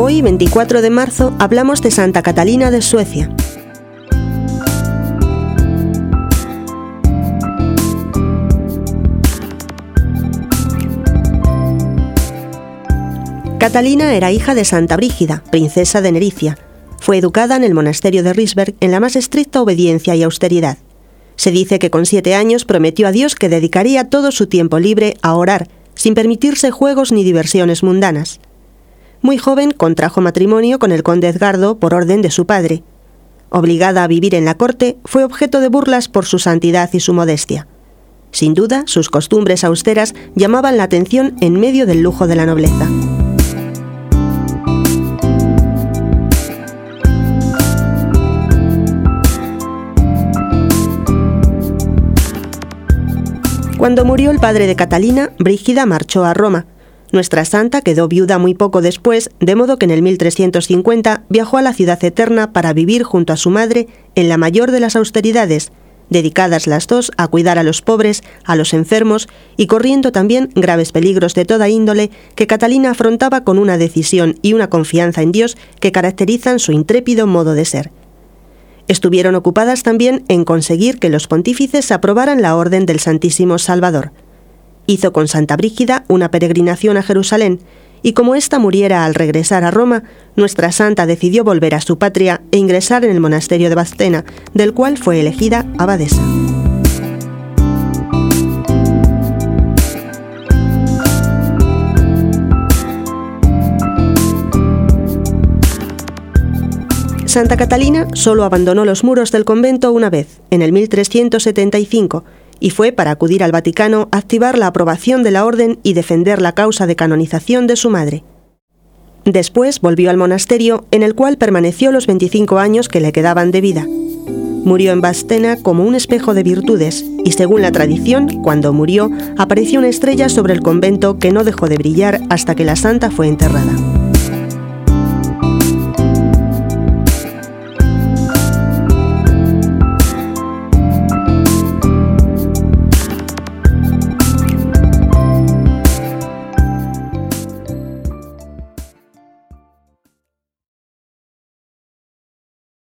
Hoy, 24 de marzo, hablamos de Santa Catalina de Suecia. Catalina era hija de Santa Brígida, princesa de Nericia. Fue educada en el monasterio de Risberg en la más estricta obediencia y austeridad. Se dice que con siete años prometió a Dios que dedicaría todo su tiempo libre a orar, sin permitirse juegos ni diversiones mundanas. Muy joven contrajo matrimonio con el conde Edgardo por orden de su padre. Obligada a vivir en la corte, fue objeto de burlas por su santidad y su modestia. Sin duda, sus costumbres austeras llamaban la atención en medio del lujo de la nobleza. Cuando murió el padre de Catalina, Brígida marchó a Roma. Nuestra santa quedó viuda muy poco después, de modo que en el 1350 viajó a la ciudad eterna para vivir junto a su madre en la mayor de las austeridades, dedicadas las dos a cuidar a los pobres, a los enfermos y corriendo también graves peligros de toda índole que Catalina afrontaba con una decisión y una confianza en Dios que caracterizan su intrépido modo de ser estuvieron ocupadas también en conseguir que los pontífices aprobaran la Orden del Santísimo Salvador. Hizo con Santa Brígida una peregrinación a Jerusalén, y como ésta muriera al regresar a Roma, nuestra santa decidió volver a su patria e ingresar en el monasterio de Bastena, del cual fue elegida abadesa. Santa Catalina solo abandonó los muros del convento una vez, en el 1375, y fue para acudir al Vaticano activar la aprobación de la orden y defender la causa de canonización de su madre. Después volvió al monasterio, en el cual permaneció los 25 años que le quedaban de vida. Murió en Bastena como un espejo de virtudes, y según la tradición, cuando murió, apareció una estrella sobre el convento que no dejó de brillar hasta que la santa fue enterrada.